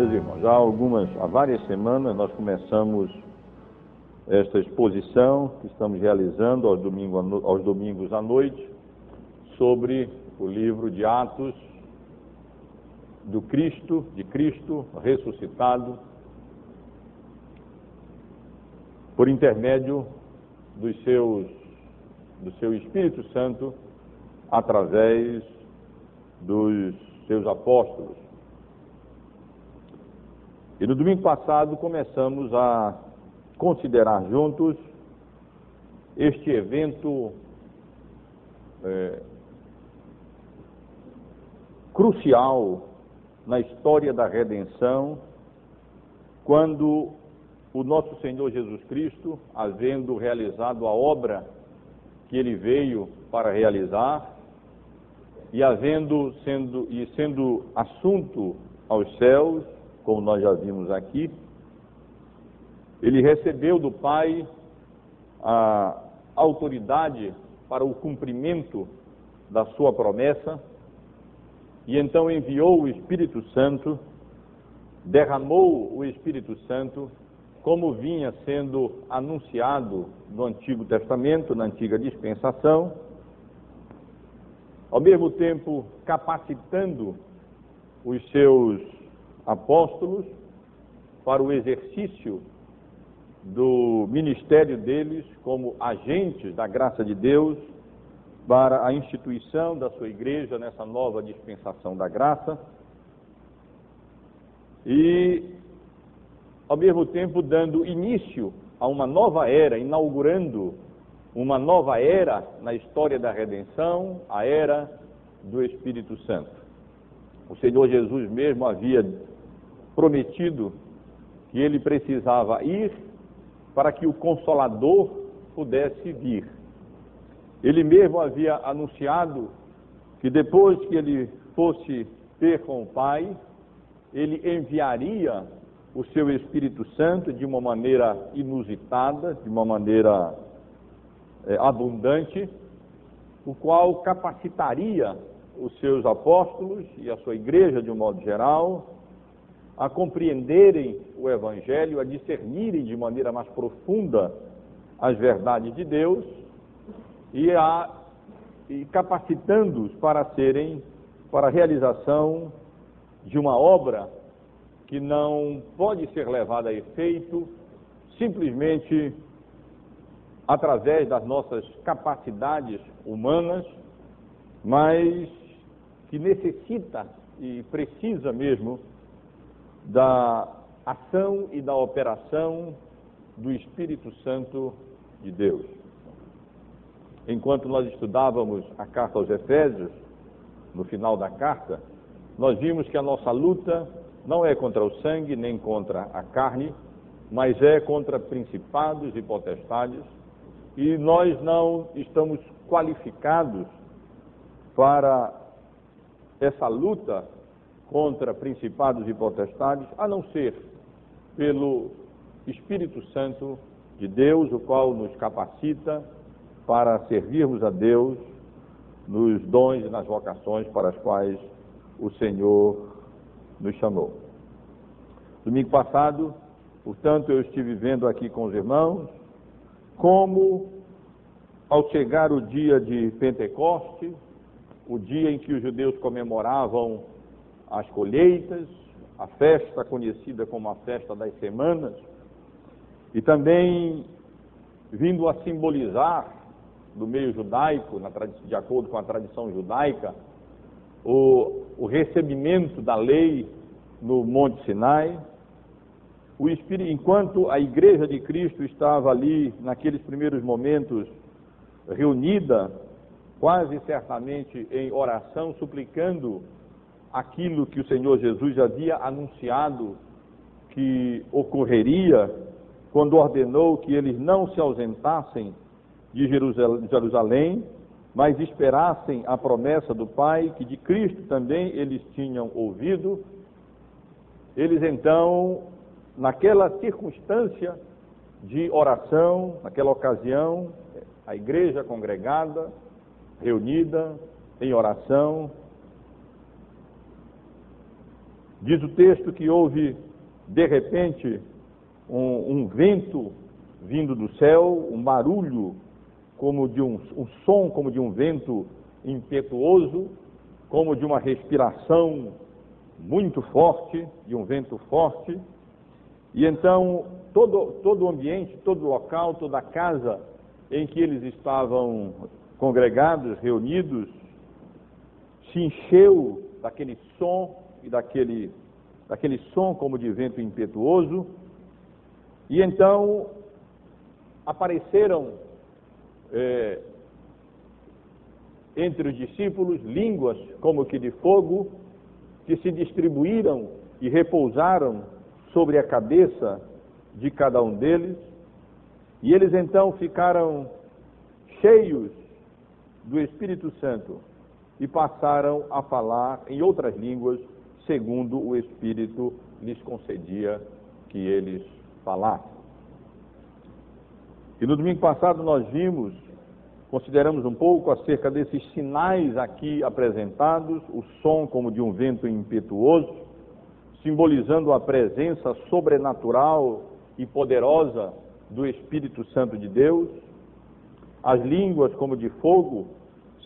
Meus irmãos, há algumas, há várias semanas nós começamos esta exposição que estamos realizando aos domingos, aos domingos à noite sobre o livro de Atos do Cristo, de Cristo ressuscitado, por intermédio dos seus, do seu Espírito Santo, através dos seus apóstolos. E no domingo passado começamos a considerar juntos este evento é, crucial na história da redenção, quando o nosso Senhor Jesus Cristo, havendo realizado a obra que ele veio para realizar, e havendo sendo e sendo assunto aos céus, como nós já vimos aqui, ele recebeu do Pai a autoridade para o cumprimento da sua promessa e então enviou o Espírito Santo, derramou o Espírito Santo, como vinha sendo anunciado no Antigo Testamento, na antiga dispensação, ao mesmo tempo capacitando os seus apóstolos para o exercício do ministério deles como agentes da graça de Deus para a instituição da sua igreja nessa nova dispensação da graça e, ao mesmo tempo, dando início a uma nova era, inaugurando uma nova era na história da redenção, a era do Espírito Santo. O Senhor Jesus mesmo havia prometido que ele precisava ir para que o Consolador pudesse vir. Ele mesmo havia anunciado que depois que ele fosse ter com o Pai, ele enviaria o seu Espírito Santo de uma maneira inusitada, de uma maneira é, abundante, o qual capacitaria os seus apóstolos e a sua igreja de um modo geral a compreenderem o Evangelho, a discernirem de maneira mais profunda as verdades de Deus e, a, e capacitando-os para serem, para a realização de uma obra que não pode ser levada a efeito simplesmente através das nossas capacidades humanas, mas que necessita e precisa mesmo da ação e da operação do Espírito Santo de Deus. Enquanto nós estudávamos a carta aos Efésios, no final da carta, nós vimos que a nossa luta não é contra o sangue nem contra a carne, mas é contra principados e potestades e nós não estamos qualificados para essa luta contra principados e potestades, a não ser pelo Espírito Santo de Deus, o qual nos capacita para servirmos a Deus nos dons e nas vocações para as quais o Senhor nos chamou. Domingo passado, portanto, eu estive vendo aqui com os irmãos como, ao chegar o dia de Pentecoste, o dia em que os judeus comemoravam as colheitas, a festa conhecida como a festa das semanas, e também vindo a simbolizar do meio judaico, de acordo com a tradição judaica, o, o recebimento da lei no Monte Sinai, o Espírito, enquanto a igreja de Cristo estava ali, naqueles primeiros momentos, reunida, quase certamente em oração, suplicando aquilo que o Senhor Jesus havia anunciado que ocorreria quando ordenou que eles não se ausentassem de Jerusalém, mas esperassem a promessa do Pai, que de Cristo também eles tinham ouvido. Eles então naquela circunstância de oração, naquela ocasião, a igreja congregada, reunida em oração, Diz o texto que houve, de repente, um, um vento vindo do céu, um barulho como de um, um som como de um vento impetuoso, como de uma respiração muito forte, de um vento forte. E então todo, todo o ambiente, todo o local, toda a casa em que eles estavam congregados, reunidos, se encheu daquele som e daquele, daquele som como de vento impetuoso. E então apareceram é, entre os discípulos línguas como que de fogo, que se distribuíram e repousaram sobre a cabeça de cada um deles, e eles então ficaram cheios do Espírito Santo e passaram a falar em outras línguas, segundo o Espírito lhes concedia que eles falassem. E no domingo passado nós vimos, consideramos um pouco acerca desses sinais aqui apresentados, o som como de um vento impetuoso, simbolizando a presença sobrenatural e poderosa do Espírito Santo de Deus, as línguas como de fogo,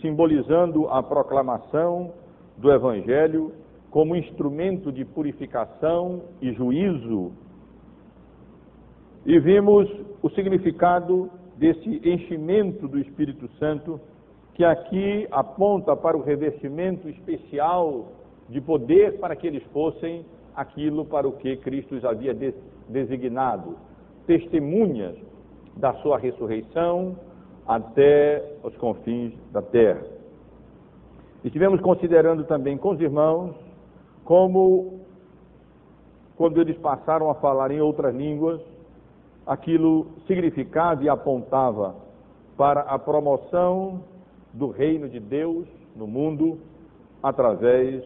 simbolizando a proclamação do Evangelho como instrumento de purificação e juízo. E vimos o significado desse enchimento do Espírito Santo, que aqui aponta para o revestimento especial de poder para que eles fossem aquilo para o que Cristo os havia designado, testemunhas da sua ressurreição até os confins da terra. Estivemos considerando também com os irmãos como, quando eles passaram a falar em outras línguas, aquilo significava e apontava para a promoção do reino de Deus no mundo através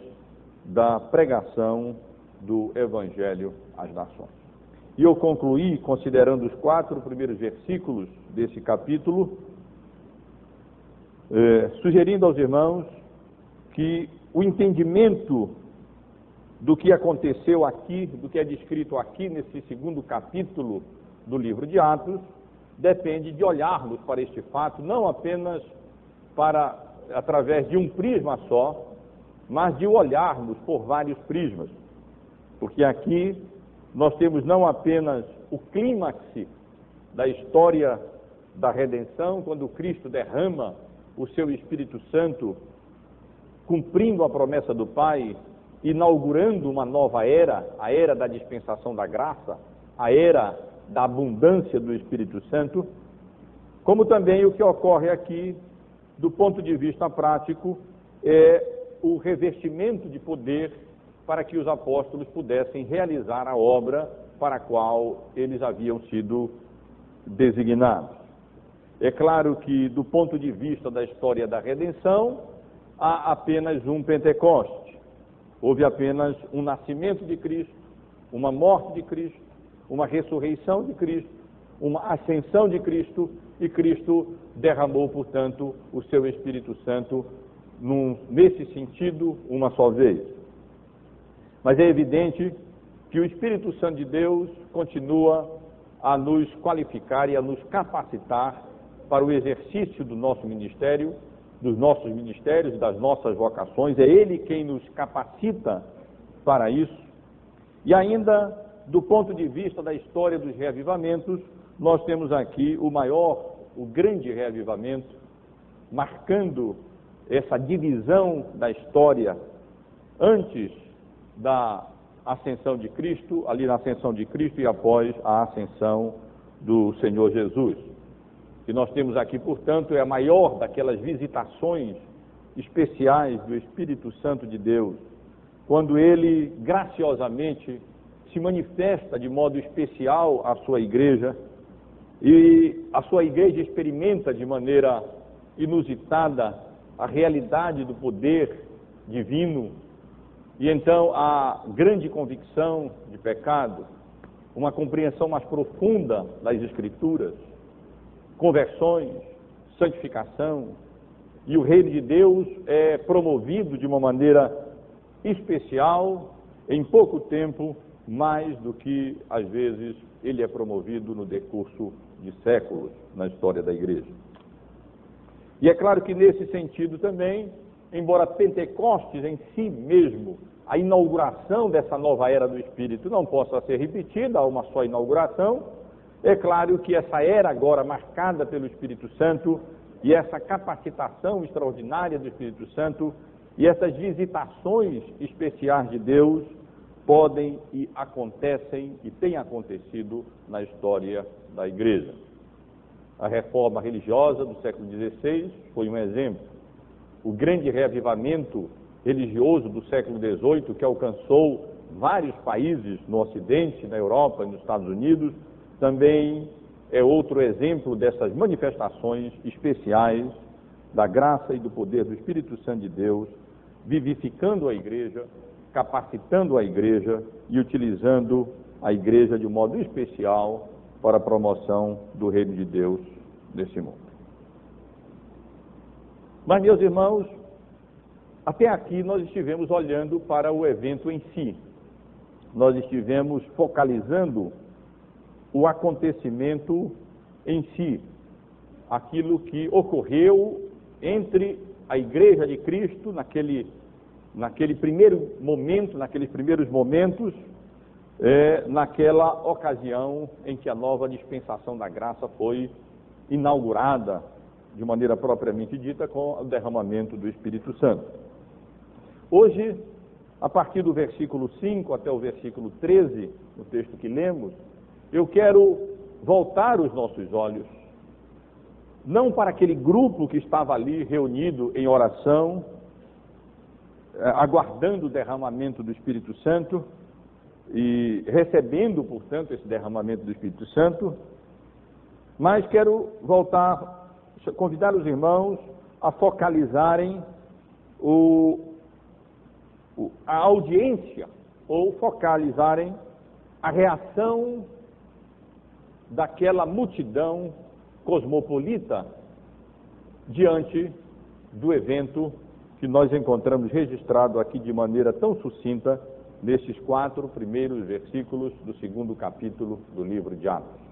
da pregação do Evangelho às nações. E eu concluí considerando os quatro primeiros versículos desse capítulo, eh, sugerindo aos irmãos que o entendimento do que aconteceu aqui, do que é descrito aqui nesse segundo capítulo do livro de Atos depende de olharmos para este fato não apenas para através de um prisma só, mas de olharmos por vários prismas. Porque aqui nós temos não apenas o clímax da história da redenção, quando Cristo derrama o seu Espírito Santo, cumprindo a promessa do Pai, inaugurando uma nova era, a era da dispensação da graça, a era da abundância do Espírito Santo, como também o que ocorre aqui, do ponto de vista prático, é o revestimento de poder para que os apóstolos pudessem realizar a obra para a qual eles haviam sido designados. É claro que, do ponto de vista da história da redenção, há apenas um Pentecoste. Houve apenas um nascimento de Cristo, uma morte de Cristo, uma ressurreição de Cristo, uma ascensão de Cristo, e Cristo derramou, portanto, o seu Espírito Santo num, nesse sentido uma só vez. Mas é evidente que o Espírito Santo de Deus continua a nos qualificar e a nos capacitar para o exercício do nosso ministério, dos nossos ministérios, das nossas vocações. É Ele quem nos capacita para isso. E ainda do ponto de vista da história dos reavivamentos, nós temos aqui o maior, o grande reavivamento, marcando essa divisão da história antes da ascensão de Cristo, ali na ascensão de Cristo e após a ascensão do Senhor Jesus. E nós temos aqui, portanto, é a maior daquelas visitações especiais do Espírito Santo de Deus, quando ele graciosamente se manifesta de modo especial à sua igreja e a sua igreja experimenta de maneira inusitada a realidade do poder divino. E então a grande convicção de pecado, uma compreensão mais profunda das Escrituras, conversões, santificação, e o reino de Deus é promovido de uma maneira especial em pouco tempo mais do que, às vezes, ele é promovido no decurso de séculos na história da igreja. E é claro que, nesse sentido também, embora Pentecostes em si mesmo, a inauguração dessa nova era do Espírito não possa ser repetida a uma só inauguração, é claro que essa era agora marcada pelo Espírito Santo e essa capacitação extraordinária do Espírito Santo e essas visitações especiais de Deus podem e acontecem e têm acontecido na história da igreja. A reforma religiosa do século XVI foi um exemplo. O grande reavivamento religioso do século XVIII, que alcançou vários países no Ocidente, na Europa e nos Estados Unidos, também é outro exemplo dessas manifestações especiais da graça e do poder do Espírito Santo de Deus, vivificando a igreja, capacitando a igreja e utilizando a igreja de um modo especial para a promoção do reino de Deus nesse mundo. Mas, meus irmãos, até aqui nós estivemos olhando para o evento em si. Nós estivemos focalizando o acontecimento em si, aquilo que ocorreu entre a Igreja de Cristo naquele, naquele primeiro momento, naqueles primeiros momentos, é, naquela ocasião em que a nova dispensação da graça foi inaugurada de maneira propriamente dita com o derramamento do Espírito Santo. Hoje, a partir do versículo 5 até o versículo 13, no texto que lemos, eu quero voltar os nossos olhos, não para aquele grupo que estava ali reunido em oração, eh, aguardando o derramamento do Espírito Santo e recebendo, portanto, esse derramamento do Espírito Santo, mas quero voltar, convidar os irmãos a focalizarem o, a audiência ou focalizarem a reação daquela multidão cosmopolita diante do evento que nós encontramos registrado aqui de maneira tão sucinta nesses quatro primeiros versículos do segundo capítulo do livro de Atos.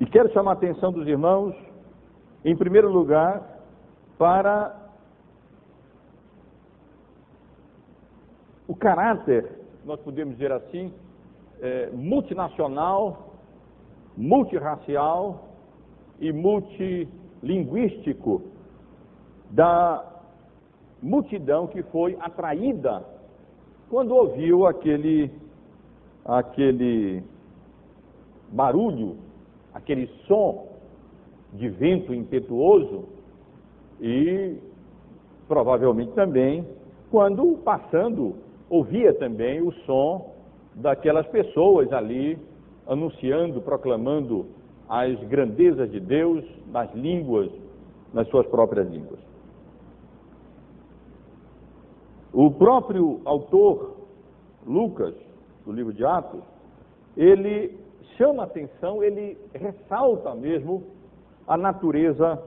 E quero chamar a atenção dos irmãos, em primeiro lugar, para o caráter, nós podemos dizer assim, é, multinacional, multirracial e multilinguístico da multidão que foi atraída quando ouviu aquele, aquele barulho, aquele som de vento impetuoso e provavelmente também quando passando ouvia também o som daquelas pessoas ali anunciando, proclamando as grandezas de Deus nas línguas, nas suas próprias línguas. O próprio autor, Lucas, do livro de Atos, ele chama atenção, ele ressalta mesmo a natureza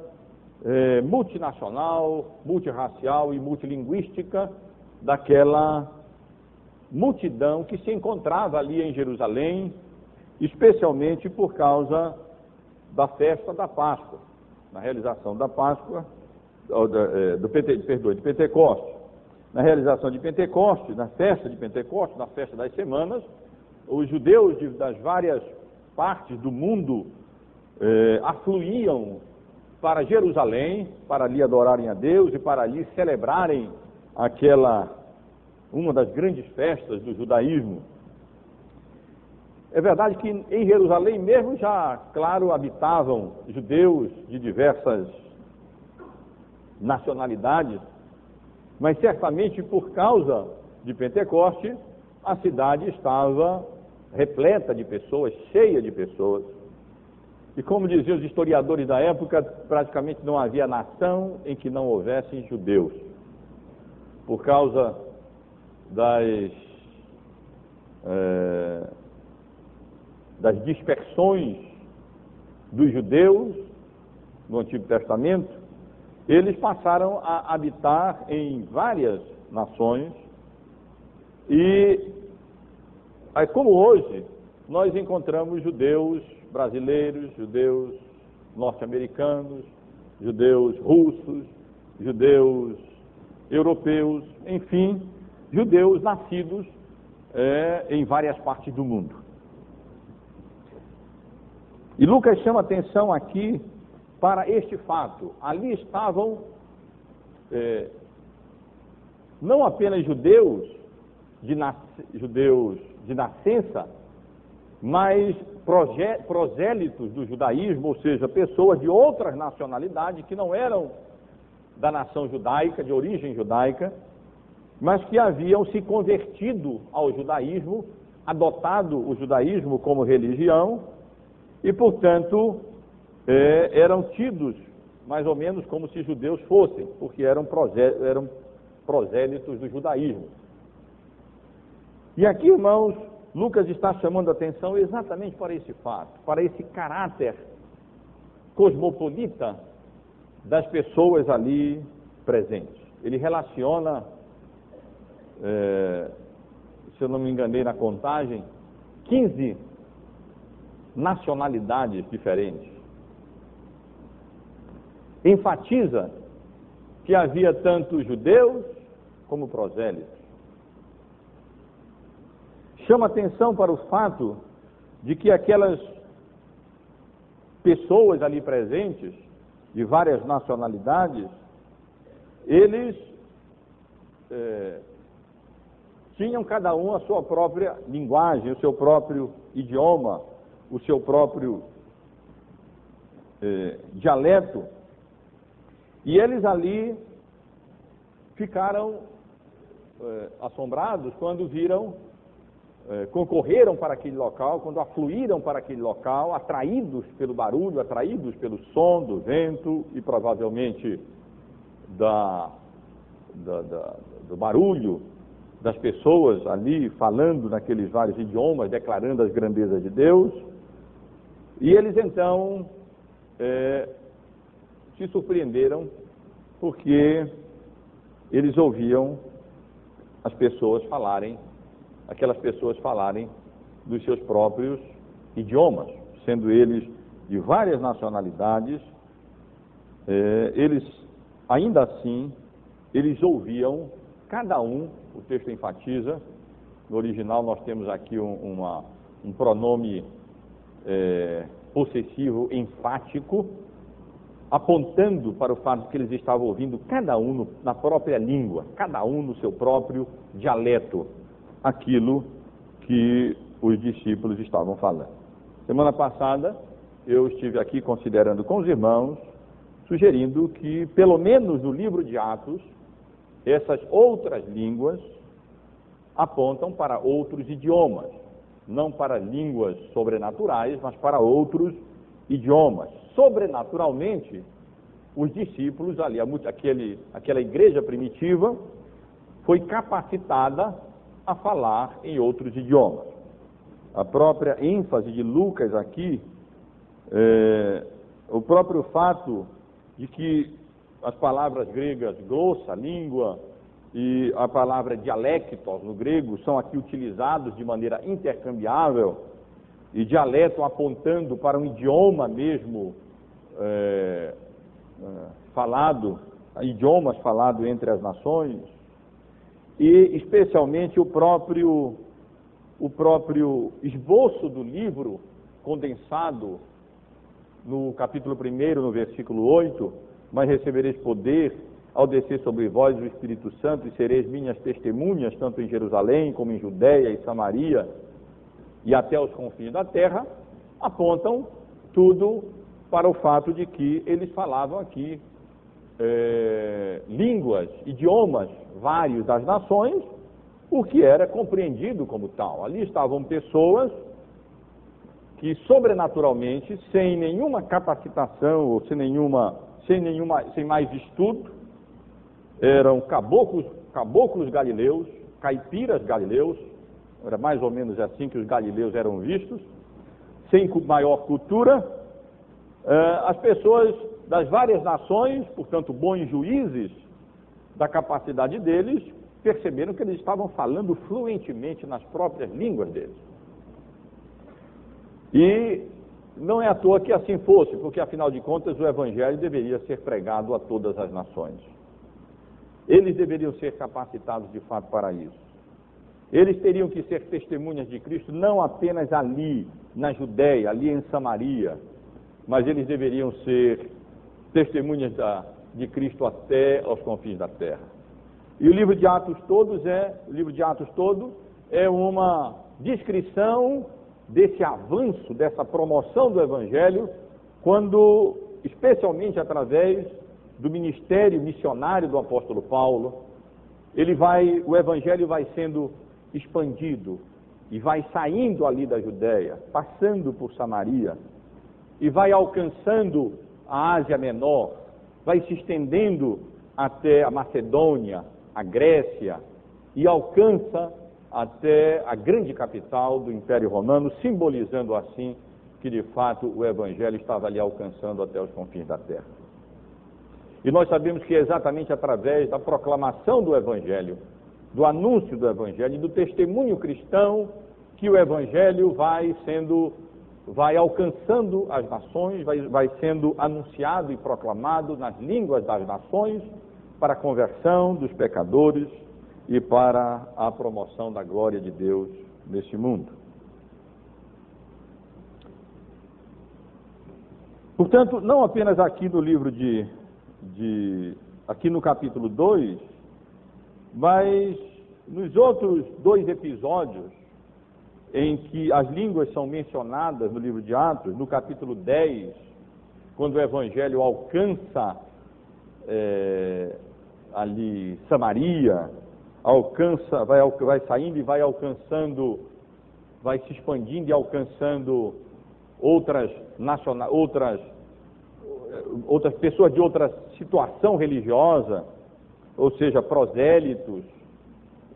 eh, multinacional, multirracial e multilinguística daquela multidão que se encontrava ali em Jerusalém, especialmente por causa da festa da Páscoa, na realização da Páscoa, do, do, perdoe, de Pentecostes. Na realização de Pentecostes, na festa de Pentecostes, na festa das semanas, os judeus de, das várias partes do mundo eh, afluíam para Jerusalém, para ali adorarem a Deus e para ali celebrarem aquela uma das grandes festas do judaísmo. É verdade que em Jerusalém mesmo já, claro, habitavam judeus de diversas nacionalidades, mas certamente por causa de Pentecoste, a cidade estava repleta de pessoas, cheia de pessoas. E como diziam os historiadores da época, praticamente não havia nação em que não houvessem judeus. Por causa das, é, das dispersões dos judeus no Antigo Testamento, eles passaram a habitar em várias nações. E, como hoje, nós encontramos judeus brasileiros, judeus norte-americanos, judeus russos, judeus europeus, enfim, judeus nascidos é, em várias partes do mundo. E Lucas chama atenção aqui para este fato. Ali estavam é, não apenas judeus de, nas, judeus de nascença, mas prosélitos do judaísmo, ou seja, pessoas de outras nacionalidades que não eram da nação judaica, de origem judaica, mas que haviam se convertido ao judaísmo, adotado o judaísmo como religião e, portanto, é, eram tidos mais ou menos como se judeus fossem, porque eram, eram prosélitos do judaísmo. E aqui, irmãos, Lucas está chamando a atenção exatamente para esse fato, para esse caráter cosmopolita das pessoas ali presentes. Ele relaciona, é, se eu não me enganei na contagem, 15 nacionalidades diferentes. Enfatiza que havia tanto judeus como prosélitos. Chama atenção para o fato de que aquelas pessoas ali presentes, de várias nacionalidades, eles é, tinham cada um a sua própria linguagem, o seu próprio idioma, o seu próprio é, dialeto, e eles ali ficaram é, assombrados quando viram, é, concorreram para aquele local, quando afluíram para aquele local, atraídos pelo barulho, atraídos pelo som do vento e provavelmente da, da, da, do barulho das pessoas ali falando naqueles vários idiomas, declarando as grandezas de Deus. E eles então é, se surpreenderam porque eles ouviam as pessoas falarem, aquelas pessoas falarem dos seus próprios idiomas, sendo eles de várias nacionalidades, é, eles ainda assim eles ouviam cada um, o texto enfatiza, no original nós temos aqui um, uma, um pronome é, possessivo enfático, apontando para o fato de que eles estavam ouvindo cada um no, na própria língua, cada um no seu próprio dialeto, aquilo que os discípulos estavam falando. Semana passada eu estive aqui considerando com os irmãos, sugerindo que, pelo menos no livro de Atos, essas outras línguas apontam para outros idiomas, não para línguas sobrenaturais, mas para outros idiomas. Sobrenaturalmente, os discípulos ali, aquele, aquela igreja primitiva, foi capacitada a falar em outros idiomas. A própria ênfase de Lucas aqui, é, o próprio fato de que as palavras gregas grossa, língua, e a palavra dialectos no grego são aqui utilizados de maneira intercambiável e dialeto apontando para um idioma mesmo é, é, falado, idiomas falados entre as nações, e especialmente o próprio, o próprio esboço do livro condensado no capítulo 1, no versículo 8, mas recebereis poder ao descer sobre vós o Espírito Santo e sereis minhas testemunhas, tanto em Jerusalém como em Judéia e Samaria e até os confins da terra, apontam tudo para o fato de que eles falavam aqui é, línguas, idiomas vários das nações, o que era compreendido como tal. Ali estavam pessoas que sobrenaturalmente, sem nenhuma capacitação ou sem nenhuma, sem nenhuma, sem mais estudo, eram caboclos, caboclos galileus, caipiras galileus, era mais ou menos assim que os galileus eram vistos, sem maior cultura, eh, as pessoas das várias nações, portanto, bons juízes da capacidade deles, perceberam que eles estavam falando fluentemente nas próprias línguas deles. E não é à toa que assim fosse, porque afinal de contas o Evangelho deveria ser pregado a todas as nações. Eles deveriam ser capacitados de fato para isso. Eles teriam que ser testemunhas de Cristo não apenas ali, na Judéia, ali em Samaria, mas eles deveriam ser testemunhas da, de Cristo até aos confins da terra. E o livro de Atos todos é, o livro de Atos todo é uma descrição desse avanço, dessa promoção do evangelho, quando especialmente através do ministério missionário do apóstolo Paulo, ele vai, o evangelho vai sendo expandido e vai saindo ali da Judéia, passando por Samaria e vai alcançando a Ásia Menor, vai se estendendo até a Macedônia, a Grécia e alcança até a grande capital do Império Romano, simbolizando assim que de fato o Evangelho estava ali alcançando até os confins da terra. E nós sabemos que é exatamente através da proclamação do Evangelho, do anúncio do Evangelho e do testemunho cristão que o Evangelho vai sendo, vai alcançando as nações, vai, vai sendo anunciado e proclamado nas línguas das nações para a conversão dos pecadores e para a promoção da glória de Deus neste mundo. Portanto, não apenas aqui no livro de, de aqui no capítulo 2, mas nos outros dois episódios em que as línguas são mencionadas no livro de Atos, no capítulo 10, quando o evangelho alcança é, ali Samaria, alcança, vai, vai saindo e vai alcançando, vai se expandindo e alcançando outras nacionais, outras outras pessoas de outra situação religiosa, ou seja, prosélitos,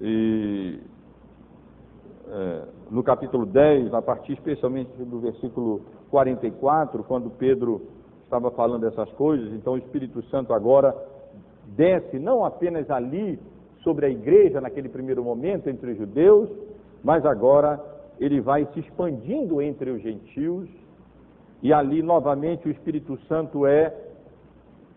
e é, no capítulo 10, a partir especialmente do versículo 44, quando Pedro estava falando dessas coisas, então o Espírito Santo agora desce não apenas ali sobre a igreja naquele primeiro momento entre os judeus, mas agora ele vai se expandindo entre os gentios e ali novamente o Espírito Santo é,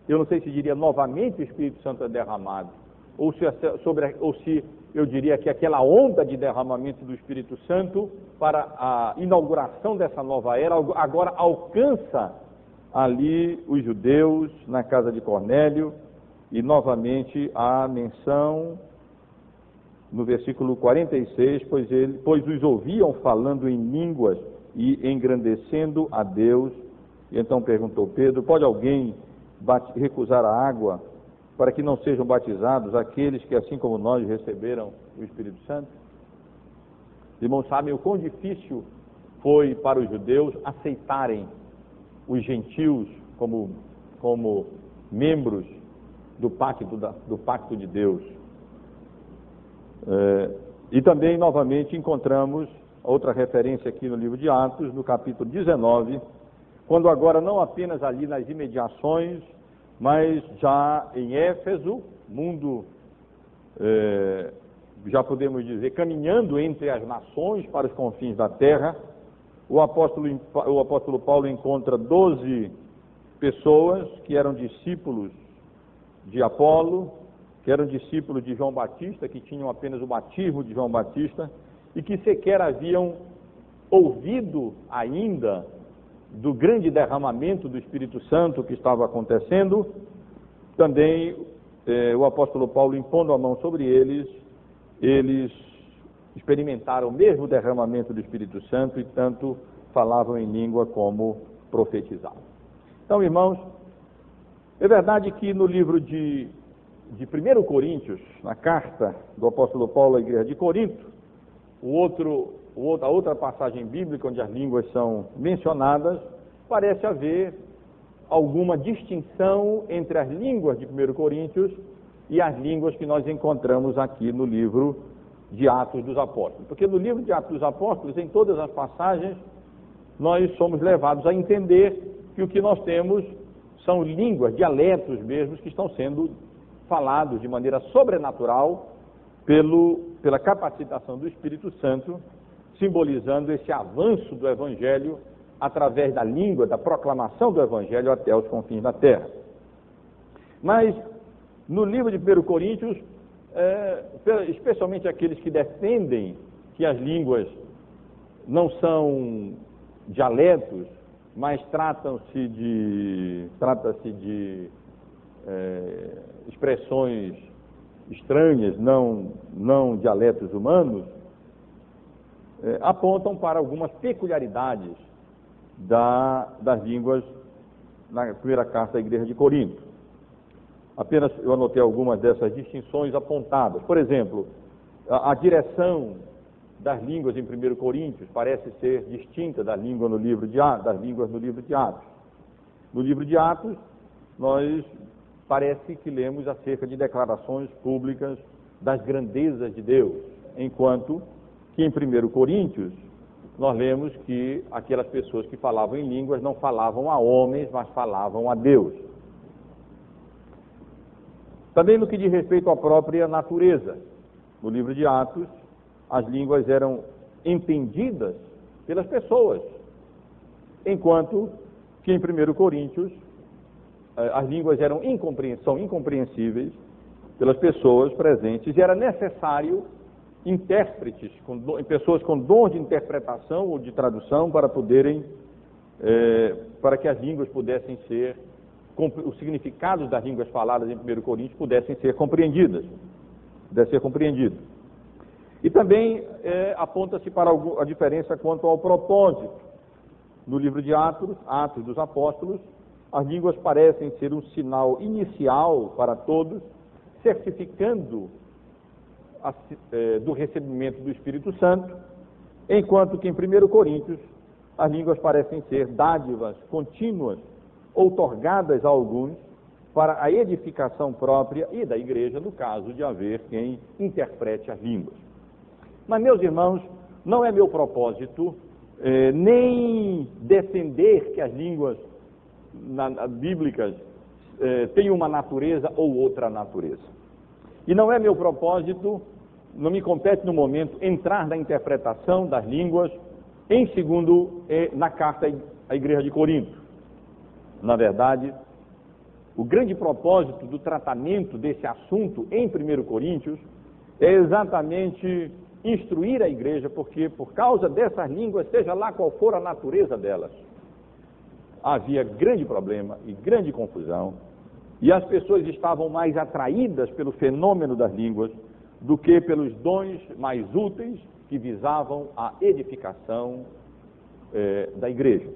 eu não sei se diria novamente o Espírito Santo é derramado, ou se, sobre, ou se eu diria que aquela onda de derramamento do Espírito Santo para a inauguração dessa nova era agora alcança ali os judeus na casa de Cornélio e novamente a menção no versículo 46, pois, ele, pois os ouviam falando em línguas e engrandecendo a Deus. E então perguntou Pedro: Pode alguém recusar a água para que não sejam batizados aqueles que, assim como nós, receberam o Espírito Santo? Irmãos, sabem o quão difícil foi para os judeus aceitarem os gentios como, como membros do pacto, do pacto de Deus. É, e também, novamente, encontramos outra referência aqui no livro de Atos, no capítulo 19, quando agora não apenas ali nas imediações, mas já em Éfeso, mundo, é, já podemos dizer, caminhando entre as nações para os confins da terra, o apóstolo, o apóstolo Paulo encontra doze pessoas que eram discípulos de Apolo, que eram discípulos de João Batista, que tinham apenas o batismo de João Batista e que sequer haviam ouvido ainda do grande derramamento do Espírito Santo que estava acontecendo. Também eh, o apóstolo Paulo impondo a mão sobre eles, eles experimentaram o mesmo derramamento do Espírito Santo e tanto falavam em língua como profetizavam. Então, irmãos, é verdade que no livro de, de 1 Coríntios, na carta do apóstolo Paulo à igreja de Corinto, o outro, a outra passagem bíblica onde as línguas são mencionadas, parece haver alguma distinção entre as línguas de 1 Coríntios e as línguas que nós encontramos aqui no livro de Atos dos Apóstolos. Porque no livro de Atos dos Apóstolos, em todas as passagens, nós somos levados a entender que o que nós temos são línguas, dialetos mesmos, que estão sendo falados de maneira sobrenatural pelo, pela capacitação do Espírito Santo, simbolizando esse avanço do Evangelho através da língua, da proclamação do Evangelho até os confins da terra. Mas, no livro de 1 Coríntios, é, especialmente aqueles que defendem que as línguas não são dialetos, mas tratam-se de, trata-se de é, expressões estranhas, não, não dialetos humanos, é, apontam para algumas peculiaridades da, das línguas na primeira carta da igreja de Corinto. Apenas eu anotei algumas dessas distinções apontadas. Por exemplo, a, a direção das línguas em 1 Coríntios parece ser distinta da língua no livro de, das línguas no livro de Atos. No livro de Atos, nós parece que lemos acerca de declarações públicas das grandezas de Deus, enquanto que em 1 Coríntios nós lemos que aquelas pessoas que falavam em línguas não falavam a homens, mas falavam a Deus. Também no que diz respeito à própria natureza, no livro de Atos, as línguas eram entendidas pelas pessoas, enquanto que em 1 Coríntios eh, as línguas eram são incompreensíveis pelas pessoas presentes e era necessário intérpretes, com, pessoas com dom de interpretação ou de tradução para poderem, é, para que as línguas pudessem ser, os significados das línguas faladas em 1 Coríntios pudessem ser compreendidas, pudessem ser compreendidos. E também é, aponta-se para a diferença quanto ao propósito. No livro de Atos, Atos dos Apóstolos, as línguas parecem ser um sinal inicial para todos, certificando a, é, do recebimento do Espírito Santo, enquanto que em 1 Coríntios as línguas parecem ser dádivas contínuas outorgadas a alguns para a edificação própria e da igreja, no caso de haver quem interprete as línguas. Mas, meus irmãos, não é meu propósito eh, nem defender que as línguas na, na, bíblicas eh, têm uma natureza ou outra natureza. E não é meu propósito, não me compete no momento entrar na interpretação das línguas em segundo eh, na carta à igreja de Corinto. Na verdade, o grande propósito do tratamento desse assunto em 1 Coríntios é exatamente instruir a igreja, porque por causa dessas línguas, seja lá qual for a natureza delas, havia grande problema e grande confusão, e as pessoas estavam mais atraídas pelo fenômeno das línguas do que pelos dons mais úteis que visavam a edificação eh, da igreja.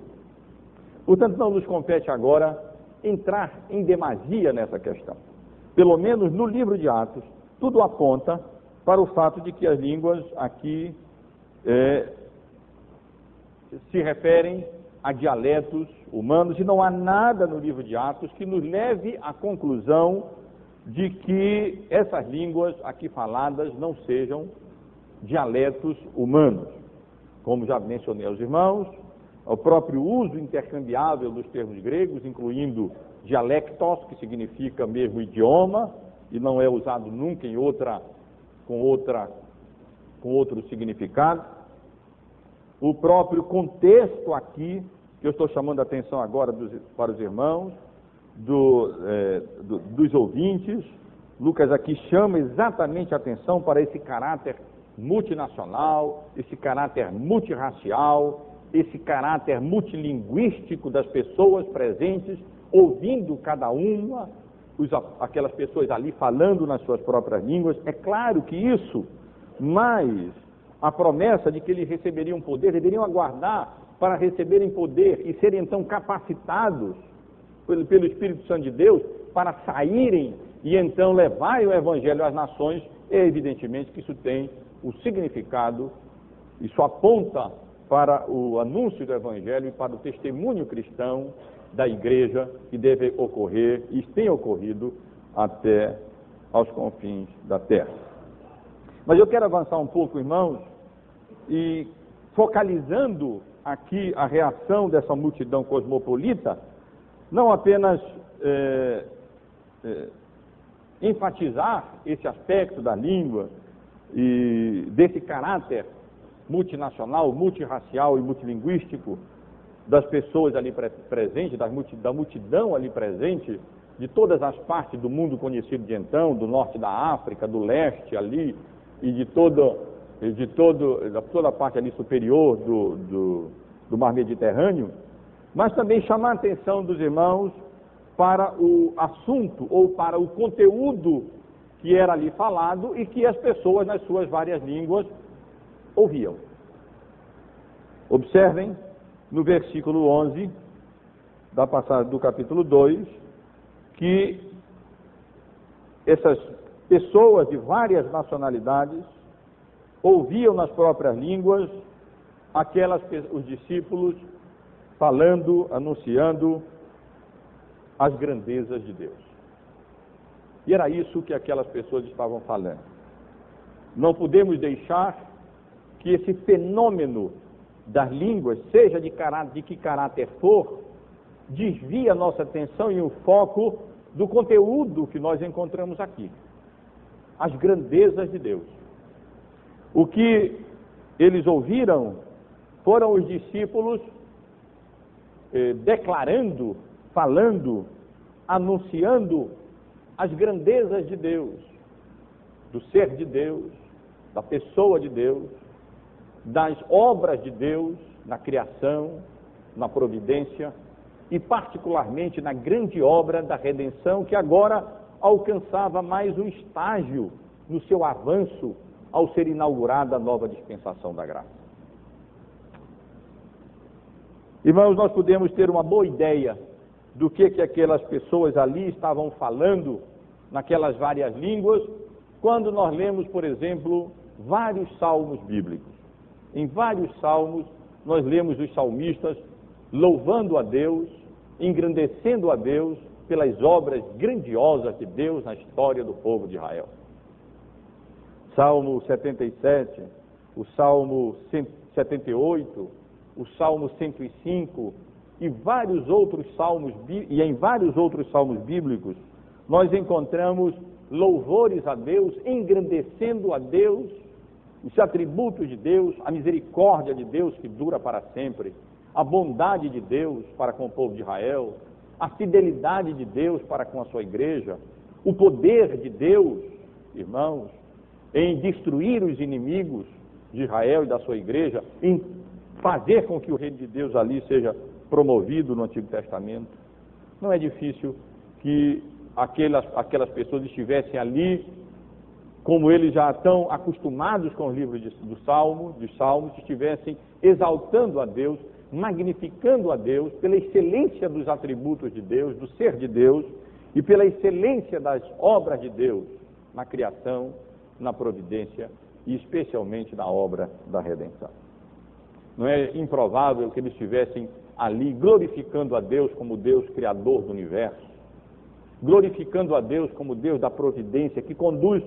Portanto, não nos compete agora entrar em demasia nessa questão. Pelo menos no livro de Atos, tudo aponta para o fato de que as línguas aqui é, se referem a dialetos humanos e não há nada no livro de Atos que nos leve à conclusão de que essas línguas aqui faladas não sejam dialetos humanos. Como já mencionei aos irmãos, o próprio uso intercambiável dos termos gregos, incluindo dialectos, que significa mesmo idioma, e não é usado nunca em outra com, outra, com outro significado. O próprio contexto aqui, que eu estou chamando a atenção agora dos, para os irmãos, do, é, do, dos ouvintes, Lucas aqui chama exatamente a atenção para esse caráter multinacional, esse caráter multirracial, esse caráter multilinguístico das pessoas presentes, ouvindo cada uma os, aquelas pessoas ali falando nas suas próprias línguas. É claro que isso, mas a promessa de que eles receberiam poder, deveriam aguardar para receberem poder e serem então capacitados pelo, pelo Espírito Santo de Deus para saírem e então levarem o Evangelho às nações, é evidentemente que isso tem o significado, isso aponta para o anúncio do Evangelho e para o testemunho cristão da igreja que deve ocorrer e tem ocorrido até aos confins da terra. Mas eu quero avançar um pouco, irmãos, e focalizando aqui a reação dessa multidão cosmopolita, não apenas é, é, enfatizar esse aspecto da língua e desse caráter multinacional, multirracial e multilinguístico das pessoas ali pre presentes, da multidão ali presente, de todas as partes do mundo conhecido de então, do norte da África, do leste ali, e de, todo, de todo, da toda a parte ali superior do, do, do mar Mediterrâneo, mas também chamar a atenção dos irmãos para o assunto ou para o conteúdo que era ali falado e que as pessoas nas suas várias línguas ouviam. Observem no versículo 11 da passagem do capítulo 2 que essas pessoas de várias nacionalidades ouviam nas próprias línguas aquelas os discípulos falando, anunciando as grandezas de Deus. E era isso que aquelas pessoas estavam falando. Não podemos deixar que esse fenômeno das línguas, seja de, caráter, de que caráter for, desvie a nossa atenção e o foco do conteúdo que nós encontramos aqui. As grandezas de Deus. O que eles ouviram foram os discípulos eh, declarando, falando, anunciando as grandezas de Deus, do ser de Deus, da pessoa de Deus, das obras de Deus na criação, na providência e, particularmente, na grande obra da redenção que agora alcançava mais um estágio no seu avanço ao ser inaugurada a nova dispensação da graça. Irmãos, nós podemos ter uma boa ideia do que, que aquelas pessoas ali estavam falando naquelas várias línguas, quando nós lemos, por exemplo, vários salmos bíblicos. Em vários salmos, nós lemos os salmistas louvando a Deus, engrandecendo a Deus pelas obras grandiosas de Deus na história do povo de Israel. Salmo 77, o Salmo 78, o Salmo 105 e vários outros salmos e em vários outros salmos bíblicos nós encontramos louvores a Deus, engrandecendo a Deus, os atributos de Deus, a misericórdia de Deus que dura para sempre, a bondade de Deus para com o povo de Israel, a fidelidade de Deus para com a sua igreja, o poder de Deus, irmãos, em destruir os inimigos de Israel e da sua igreja, em fazer com que o reino de Deus ali seja promovido no Antigo Testamento. Não é difícil que aquelas, aquelas pessoas estivessem ali, como eles já estão acostumados com os livros de, do Salmo, dos Salmos, estivessem exaltando a Deus, magnificando a Deus pela excelência dos atributos de Deus, do ser de Deus e pela excelência das obras de Deus na criação, na providência e especialmente na obra da redenção. Não é improvável que eles estivessem ali glorificando a Deus como Deus criador do universo, glorificando a Deus como Deus da providência, que conduz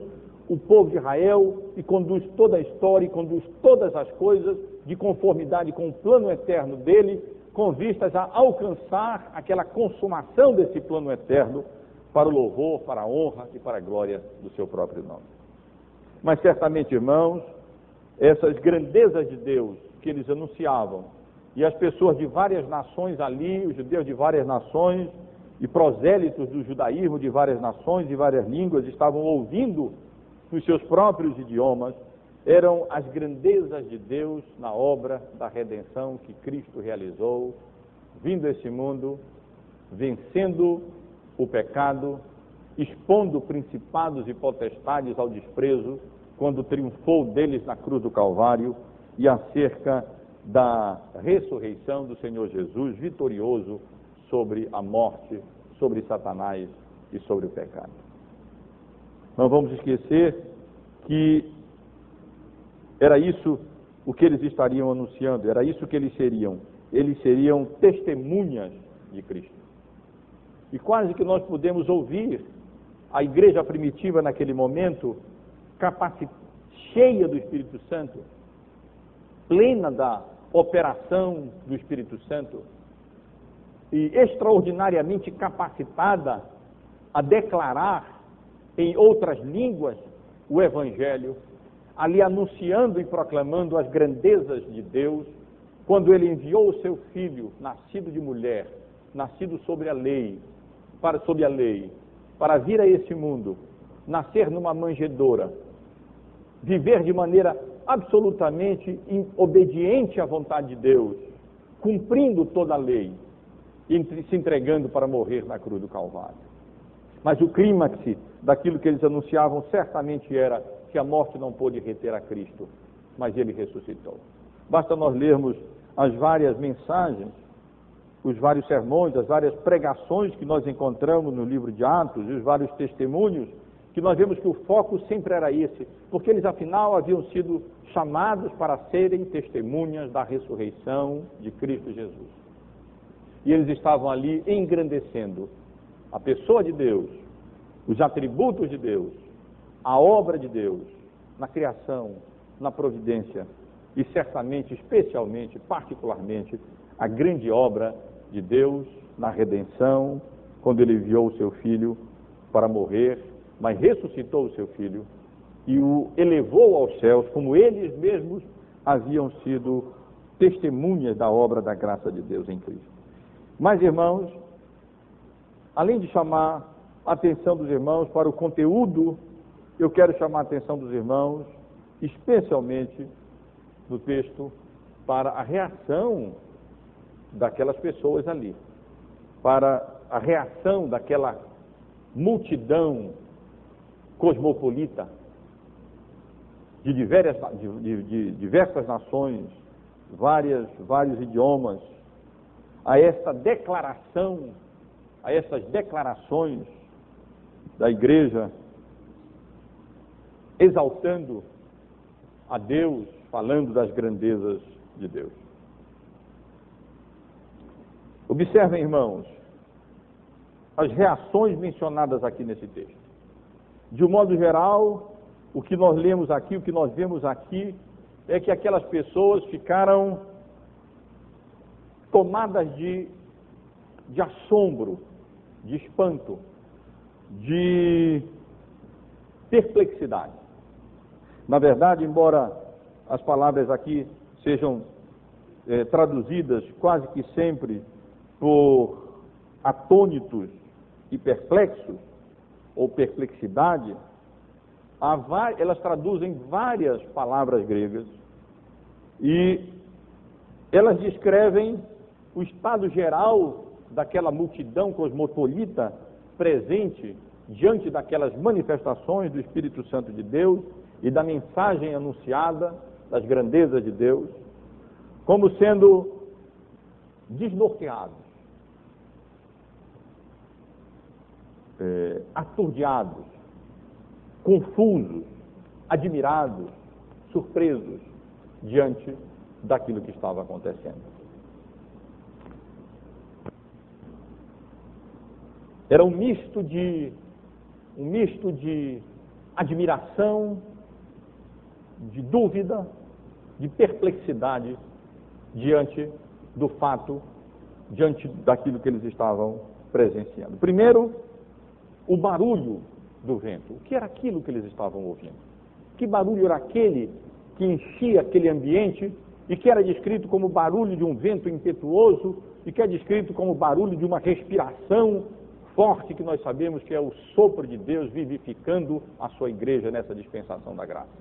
o povo de Israel e conduz toda a história e conduz todas as coisas de conformidade com o plano eterno dele, com vistas a alcançar aquela consumação desse plano eterno para o louvor, para a honra e para a glória do seu próprio nome. Mas certamente, irmãos, essas grandezas de Deus que eles anunciavam. E as pessoas de várias nações ali, os judeus de várias nações e prosélitos do judaísmo de várias nações e várias línguas estavam ouvindo nos seus próprios idiomas, eram as grandezas de Deus na obra da redenção que Cristo realizou, vindo a esse mundo, vencendo o pecado, expondo principados e potestades ao desprezo, quando triunfou deles na cruz do Calvário e acerca da ressurreição do Senhor Jesus vitorioso sobre a morte, sobre Satanás e sobre o pecado. Não vamos esquecer que era isso o que eles estariam anunciando, era isso que eles seriam. Eles seriam testemunhas de Cristo. E quase que nós podemos ouvir a igreja primitiva naquele momento, cheia do Espírito Santo, plena da operação do Espírito Santo, e extraordinariamente capacitada a declarar em outras línguas o Evangelho, ali anunciando e proclamando as grandezas de Deus, quando ele enviou o seu filho, nascido de mulher, nascido sobre a lei, para sob a lei, para vir a esse mundo, nascer numa manjedoura, viver de maneira absolutamente obediente à vontade de Deus, cumprindo toda a lei, e se entregando para morrer na cruz do Calvário. Mas o clímax daquilo que eles anunciavam certamente era que a morte não pôde reter a Cristo, mas ele ressuscitou. Basta nós lermos as várias mensagens, os vários sermões, as várias pregações que nós encontramos no livro de Atos, e os vários testemunhos, que nós vemos que o foco sempre era esse, porque eles afinal haviam sido chamados para serem testemunhas da ressurreição de Cristo Jesus e eles estavam ali engrandecendo a pessoa de Deus, os atributos de Deus, a obra de Deus na criação, na providência e certamente, especialmente, particularmente, a grande obra de Deus na redenção, quando ele enviou o seu filho para morrer, mas ressuscitou o seu filho e o elevou aos céus, como eles mesmos haviam sido testemunhas da obra da graça de Deus em Cristo. Mas, irmãos, além de chamar a atenção dos irmãos para o conteúdo, eu quero chamar a atenção dos irmãos, especialmente no texto, para a reação daquelas pessoas ali, para a reação daquela multidão cosmopolita de diversas, de, de, de diversas nações, várias, vários idiomas, a esta declaração, a essas declarações da igreja, exaltando a Deus, falando das grandezas de Deus. Observem, irmãos, as reações mencionadas aqui nesse texto. De um modo geral, o que nós lemos aqui, o que nós vemos aqui, é que aquelas pessoas ficaram tomadas de, de assombro, de espanto, de perplexidade. Na verdade, embora as palavras aqui sejam é, traduzidas quase que sempre por atônitos e perplexos, ou perplexidade, elas traduzem várias palavras gregas e elas descrevem o estado geral daquela multidão cosmopolita presente diante daquelas manifestações do Espírito Santo de Deus e da mensagem anunciada das grandezas de Deus, como sendo desnorteados, é, aturdiados, confusos, admirados, surpresos diante daquilo que estava acontecendo. Era um misto de um misto de admiração, de dúvida, de perplexidade diante do fato, diante daquilo que eles estavam presenciando. Primeiro, o barulho do vento. O que era aquilo que eles estavam ouvindo? Que barulho era aquele que enchia aquele ambiente e que era descrito como barulho de um vento impetuoso e que é descrito como barulho de uma respiração forte que nós sabemos que é o sopro de Deus vivificando a sua igreja nessa dispensação da graça.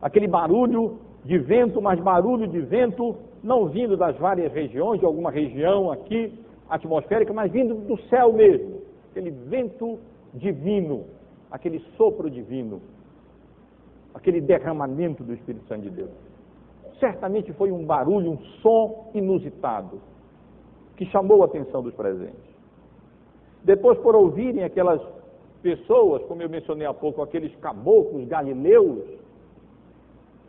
Aquele barulho de vento, mas barulho de vento não vindo das várias regiões, de alguma região aqui atmosférica, mas vindo do céu mesmo. Aquele vento divino, aquele sopro divino, aquele derramamento do Espírito Santo de Deus. Certamente foi um barulho, um som inusitado que chamou a atenção dos presentes. Depois, por ouvirem aquelas pessoas, como eu mencionei há pouco, aqueles caboclos galileus,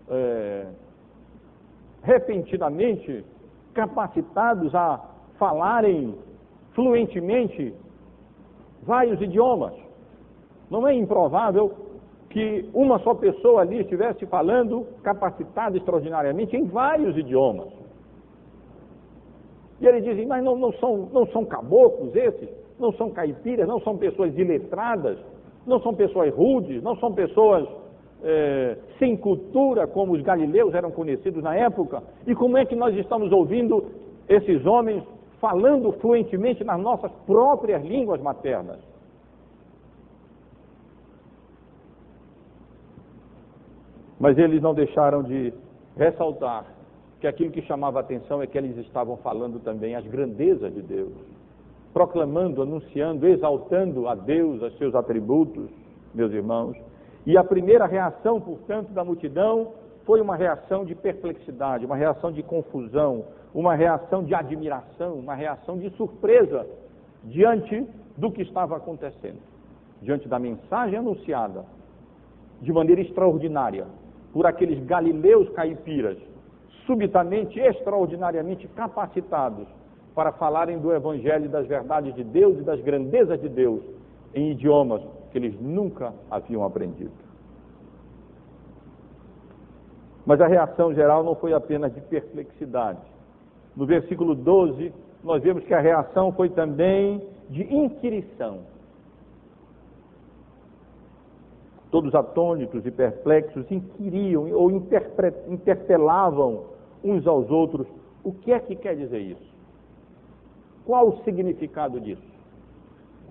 é, repentinamente capacitados a falarem fluentemente vários idiomas. Não é improvável que uma só pessoa ali estivesse falando capacitada extraordinariamente em vários idiomas. E eles dizem, mas não, não, são, não são caboclos esses? Não são caipiras? Não são pessoas iletradas? Não são pessoas rudes? Não são pessoas é, sem cultura, como os galileus eram conhecidos na época? E como é que nós estamos ouvindo esses homens falando fluentemente nas nossas próprias línguas maternas? Mas eles não deixaram de ressaltar que aquilo que chamava a atenção é que eles estavam falando também as grandezas de Deus, proclamando, anunciando, exaltando a Deus, os seus atributos, meus irmãos. E a primeira reação, portanto, da multidão foi uma reação de perplexidade, uma reação de confusão, uma reação de admiração, uma reação de surpresa diante do que estava acontecendo, diante da mensagem anunciada de maneira extraordinária por aqueles galileus caipiras, subitamente, extraordinariamente capacitados para falarem do Evangelho das verdades de Deus e das grandezas de Deus em idiomas que eles nunca haviam aprendido. Mas a reação geral não foi apenas de perplexidade. No versículo 12, nós vemos que a reação foi também de inquirição. Todos atônitos e perplexos inquiriam ou interpelavam uns aos outros o que é que quer dizer isso? Qual o significado disso?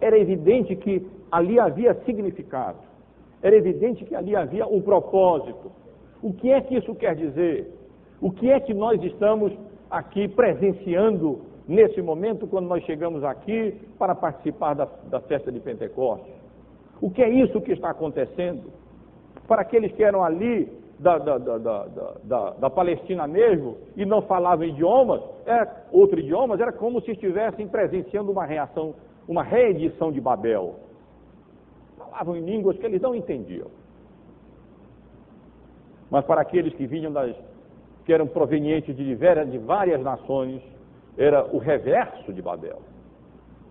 Era evidente que ali havia significado, era evidente que ali havia um propósito. O que é que isso quer dizer? O que é que nós estamos aqui presenciando nesse momento quando nós chegamos aqui para participar da, da festa de Pentecostes? O que é isso que está acontecendo? Para aqueles que eram ali da, da, da, da, Palestina mesmo e não falavam idiomas, era, outro idiomas, era como se estivessem presenciando uma reação, uma reedição de Babel. Falavam em línguas que eles não entendiam. Mas para aqueles que vinham das, que eram provenientes de, diversas, de várias nações, era o reverso de Babel.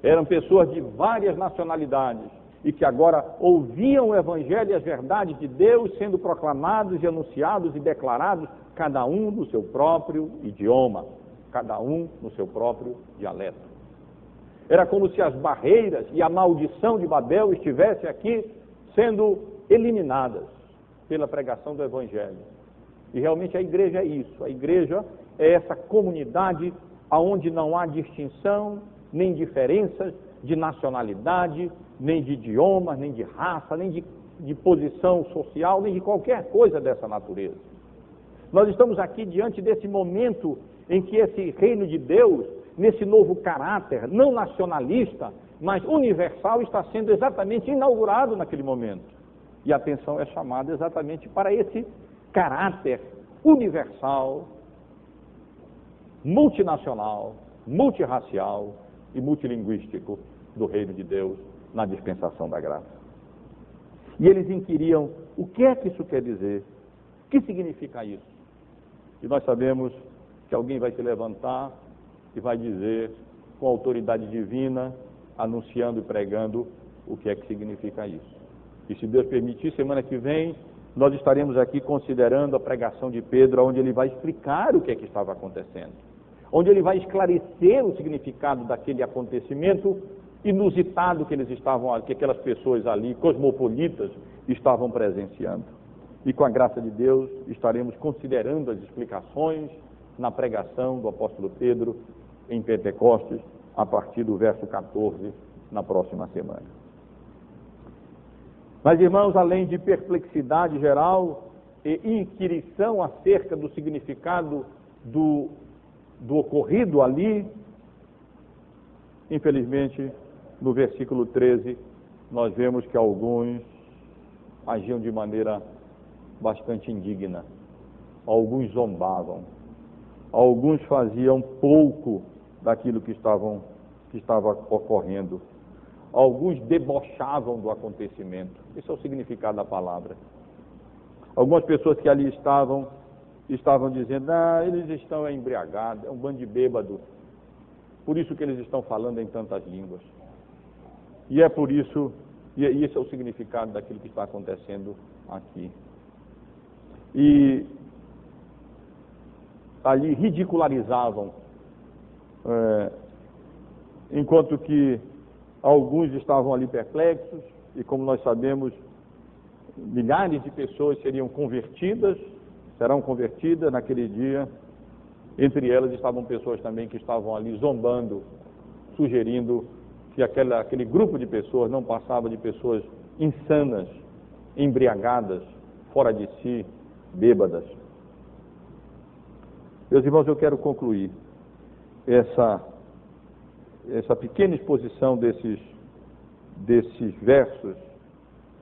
Eram pessoas de várias nacionalidades, e que agora ouviam o Evangelho e as verdades de Deus sendo proclamados e anunciados e declarados, cada um no seu próprio idioma, cada um no seu próprio dialeto. Era como se as barreiras e a maldição de Babel estivessem aqui sendo eliminadas pela pregação do Evangelho. E realmente a igreja é isso, a igreja é essa comunidade aonde não há distinção, nem diferenças de nacionalidade, nem de idioma, nem de raça, nem de, de posição social, nem de qualquer coisa dessa natureza. Nós estamos aqui diante desse momento em que esse reino de Deus, nesse novo caráter, não nacionalista, mas universal, está sendo exatamente inaugurado naquele momento. E a atenção é chamada exatamente para esse caráter universal, multinacional, multirracial e multilinguístico do reino de Deus na dispensação da graça. E eles inquiriam o que é que isso quer dizer, o que significa isso. E nós sabemos que alguém vai se levantar e vai dizer, com autoridade divina, anunciando e pregando o que é que significa isso. E se Deus permitir, semana que vem, nós estaremos aqui considerando a pregação de Pedro, onde ele vai explicar o que é que estava acontecendo, onde ele vai esclarecer o significado daquele acontecimento inusitado que eles estavam, que aquelas pessoas ali, cosmopolitas, estavam presenciando. E com a graça de Deus, estaremos considerando as explicações na pregação do apóstolo Pedro em Pentecostes, a partir do verso 14, na próxima semana. Mas, irmãos, além de perplexidade geral e inquirição acerca do significado do, do ocorrido ali, infelizmente, no versículo 13, nós vemos que alguns agiam de maneira bastante indigna, alguns zombavam, alguns faziam pouco daquilo que, estavam, que estava ocorrendo, alguns debochavam do acontecimento. Esse é o significado da palavra. Algumas pessoas que ali estavam estavam dizendo, ah, eles estão embriagados, é um bando de bêbado. Por isso que eles estão falando em tantas línguas. E é por isso, e esse é o significado daquilo que está acontecendo aqui. E ali ridicularizavam É, enquanto que alguns estavam ali perplexos, e como nós sabemos, milhares de pessoas seriam convertidas, serão convertidas naquele dia. Entre elas estavam pessoas também que estavam ali zombando, sugerindo que aquela, aquele grupo de pessoas não passava de pessoas insanas, embriagadas, fora de si, bêbadas. Meus irmãos, eu quero concluir essa, essa pequena exposição desses, desses versos,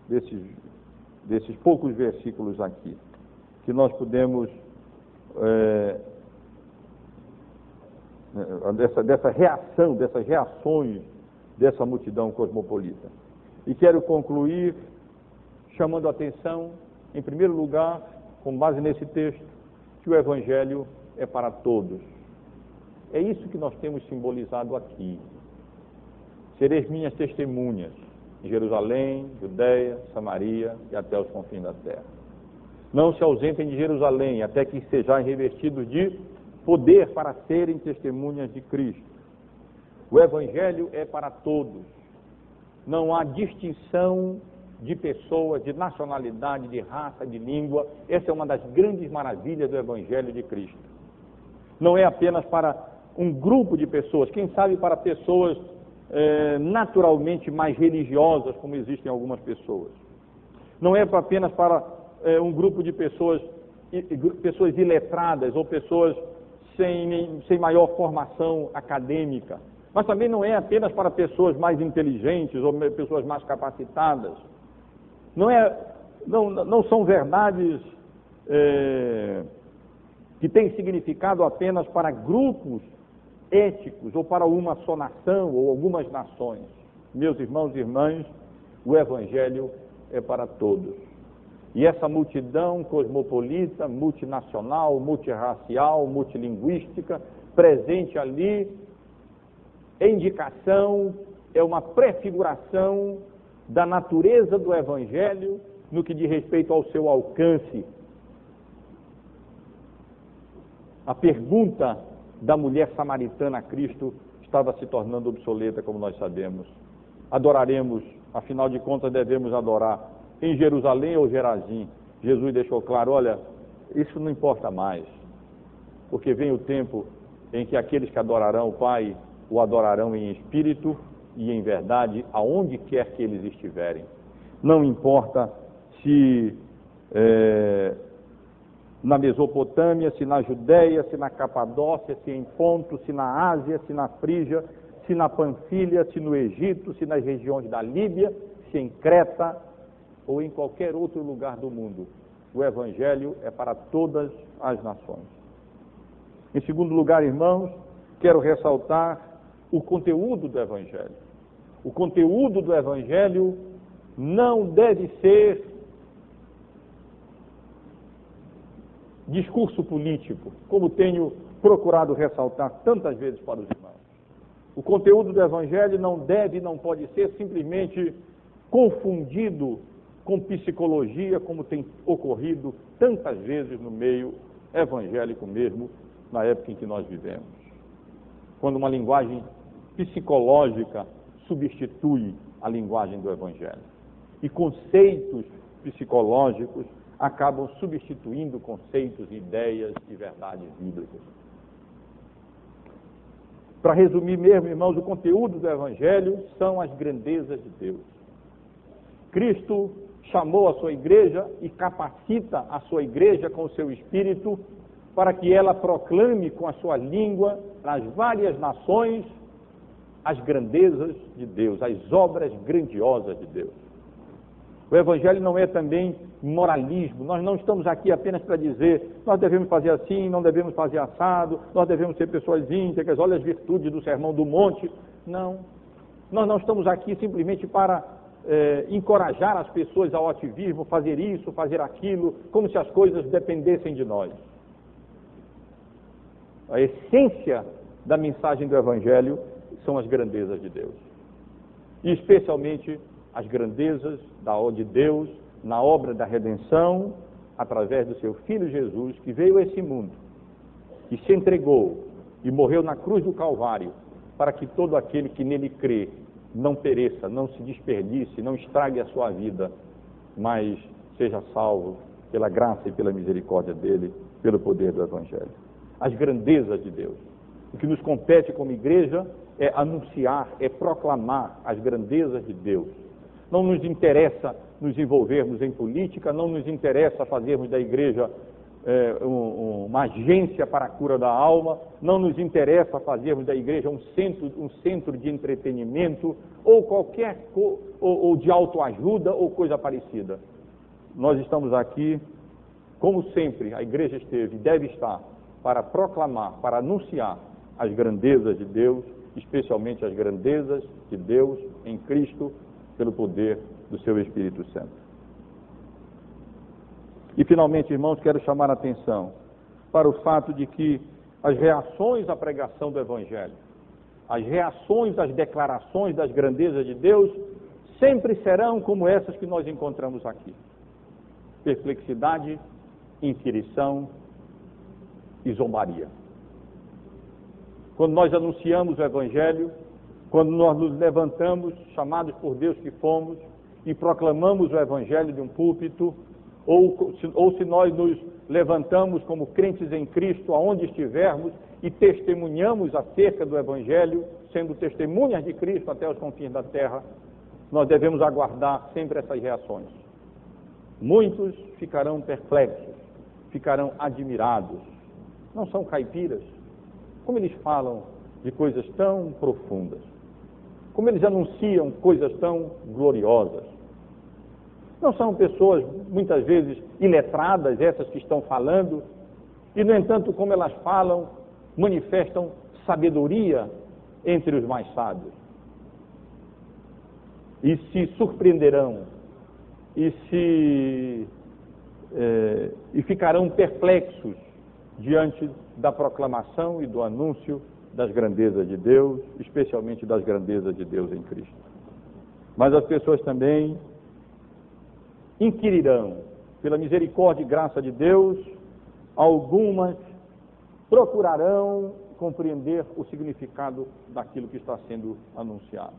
desses, desses poucos versículos aqui, que nós podemos, é, dessa, dessa reação, dessas reações dessa multidão cosmopolita. E quero concluir chamando a atenção, em primeiro lugar, com base nesse texto, que o Evangelho é para todos. É isso que nós temos simbolizado aqui. Sereis minhas testemunhas em Jerusalém, Judéia, Samaria e até os confins da terra. Não se ausentem de Jerusalém até que sejam revestidos de poder para serem testemunhas de Cristo. O Evangelho é para todos. Não há distinção de pessoas, de nacionalidade, de raça, de língua. Essa é uma das grandes maravilhas do Evangelho de Cristo. Não é apenas para um grupo de pessoas, quem sabe para pessoas é, naturalmente mais religiosas, como existem algumas pessoas. Não é apenas para é, um grupo de pessoas, pessoas iletradas ou pessoas sem, sem maior formação acadêmica. Mas também não é apenas para pessoas mais inteligentes ou pessoas mais capacitadas. Não, é, não, não são verdades é, que têm significado apenas para grupos éticos ou para uma só nação ou algumas nações. Meus irmãos e irmãs, o Evangelho é para todos. E essa multidão cosmopolita, multinacional, multirracial, multilinguística, presente ali, indicação, é uma prefiguração da natureza do Evangelho no que diz respeito ao seu alcance. A pergunta da mulher samaritana a Cristo estava se tornando obsoleta, como nós sabemos. Adoraremos, afinal de contas, devemos adorar em Jerusalém ou Gerazim. Jesus deixou claro: olha, isso não importa mais, porque vem o tempo em que aqueles que adorarão o Pai o adorarão em espírito e em verdade, aonde quer que eles estiverem. Não importa se é, na Mesopotâmia, se na Judéia, se na Capadócia, se em Ponto, se na Ásia, se na Frígia, se na Panfilha, se no Egito, se nas regiões da Líbia, se em Creta ou em qualquer outro lugar do mundo. O Evangelho é para todas as nações. Em segundo lugar, irmãos, quero ressaltar o conteúdo do Evangelho. O conteúdo do Evangelho não deve ser discurso político, como tenho procurado ressaltar tantas vezes para os irmãos. O conteúdo do Evangelho não deve não pode ser simplesmente confundido com psicologia, como tem ocorrido tantas vezes no meio evangélico mesmo, na época em que nós vivemos. Quando uma linguagem psicológica substitui a linguagem do Evangelho. E conceitos psicológicos acabam substituindo conceitos, ideias e verdades bíblicas. Para resumir mesmo, irmãos, o conteúdo do Evangelho são as grandezas de Deus. Cristo chamou a sua igreja e capacita a sua igreja com o seu espírito para que ela proclame com a sua língua nas várias nações as grandezas de Deus, as obras grandiosas de Deus. O Evangelho não é também moralismo. Nós não estamos aqui apenas para dizer nós devemos fazer assim, não devemos fazer assado, nós devemos ser pessoas íntegras, olha as virtudes do Sermão do Monte. Não. Nós não estamos aqui simplesmente para é, encorajar as pessoas ao ativismo, fazer isso, fazer aquilo, como se as coisas dependessem de nós. A essência da mensagem do Evangelho são as grandezas de Deus. E especialmente as grandezas de Deus na obra da redenção, através do seu Filho Jesus, que veio a esse mundo e se entregou e morreu na cruz do Calvário para que todo aquele que nele crê não pereça, não se desperdice, não estrague a sua vida, mas seja salvo pela graça e pela misericórdia dele, pelo poder do Evangelho. As grandezas de Deus. O que nos compete como igreja é anunciar, é proclamar as grandezas de Deus. Não nos interessa nos envolvermos em política, não nos interessa fazermos da igreja é, um, uma agência para a cura da alma, não nos interessa fazermos da igreja um centro, um centro de entretenimento ou qualquer ou, ou de autoajuda ou coisa parecida. Nós estamos aqui, como sempre, a igreja esteve deve estar para proclamar, para anunciar as grandezas de Deus, especialmente as grandezas de Deus em Cristo pelo poder do seu Espírito Santo. E finalmente, irmãos, quero chamar a atenção para o fato de que as reações à pregação do Evangelho, as reações às declarações das grandezas de Deus, sempre serão como essas que nós encontramos aqui: perplexidade, inquirição e zombaria. Quando nós anunciamos o Evangelho, quando nós nos levantamos, chamados por Deus que fomos, e proclamamos o Evangelho de um púlpito, ou, ou se nós nos levantamos como crentes em Cristo, aonde estivermos, e testemunhamos acerca do Evangelho, sendo testemunhas de Cristo até os confins da terra, nós devemos aguardar sempre essas reações. Muitos ficarão perplexos, ficarão admirados. Não são caipiras? Como eles falam de coisas tão profundas? Como eles anunciam coisas tão gloriosas? Não são pessoas, muitas vezes, iletradas, essas que estão falando, e, no entanto, como elas falam, manifestam sabedoria entre os mais sábios. E se surpreenderão, e se é, e ficarão perplexos diante da proclamação e do anúncio das grandezas de Deus, especialmente das grandezas de Deus em Cristo. Mas as pessoas também inquirirão, pela misericórdia e graça de Deus, algumas procurarão compreender o significado daquilo que está sendo anunciado.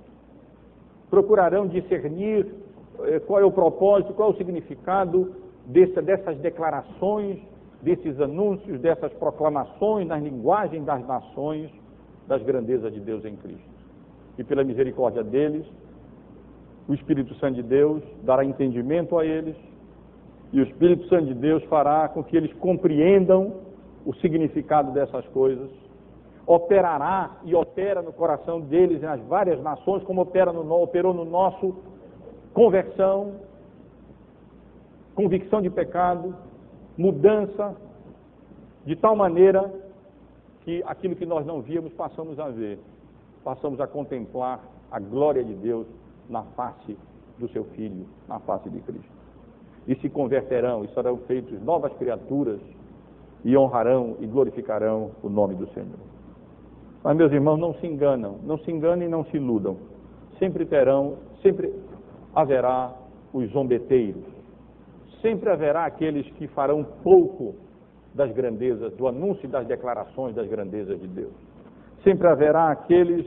Procurarão discernir eh, qual é o propósito, qual é o significado desse, dessas declarações, desses anúncios, dessas proclamações na linguagem das nações das grandezas de Deus em Cristo. E pela misericórdia deles, o Espírito Santo de Deus dará entendimento a eles, e o Espírito Santo de Deus fará com que eles compreendam o significado dessas coisas, operará e opera no coração deles nas várias nações, como opera no, operou no nosso conversão, convicção de pecado, mudança, de tal maneira que aquilo que nós não víamos passamos a ver, passamos a contemplar a glória de Deus na face do seu Filho, na face de Cristo. E se converterão e serão feitos novas criaturas e honrarão e glorificarão o nome do Senhor. Mas, meus irmãos, não se enganam, não se enganem e não se iludam. Sempre terão, sempre haverá os zombeteiros, sempre haverá aqueles que farão pouco das grandezas, do anúncio e das declarações das grandezas de Deus. Sempre haverá aqueles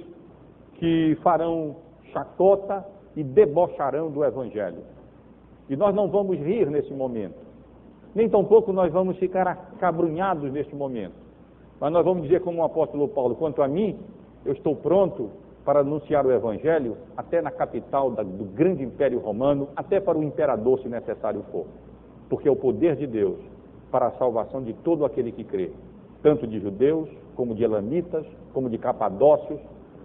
que farão chacota e debocharão do Evangelho. E nós não vamos rir nesse momento. Nem tampouco nós vamos ficar acabrunhados neste momento. Mas nós vamos dizer como o apóstolo Paulo, quanto a mim, eu estou pronto para anunciar o Evangelho até na capital do grande Império Romano, até para o imperador, se necessário for. Porque é o poder de Deus para a salvação de todo aquele que crê, tanto de judeus, como de elamitas, como de capadócios,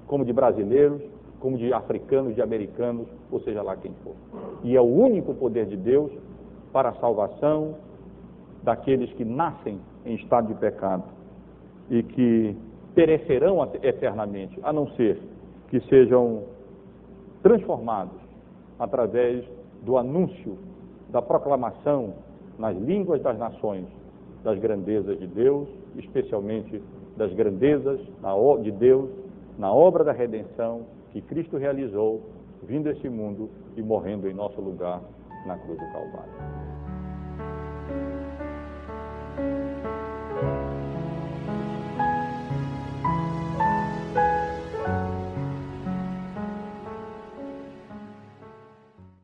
como de brasileiros, como de africanos, de americanos, ou seja lá quem for. E é o único poder de Deus para a salvação daqueles que nascem em estado de pecado e que perecerão eternamente, a não ser que sejam transformados através do anúncio, da proclamação nas línguas das nações das grandezas de Deus, especialmente das grandezas de Deus na obra da redenção que Cristo realizou vindo a este mundo e morrendo em nosso lugar na cruz do Calvário.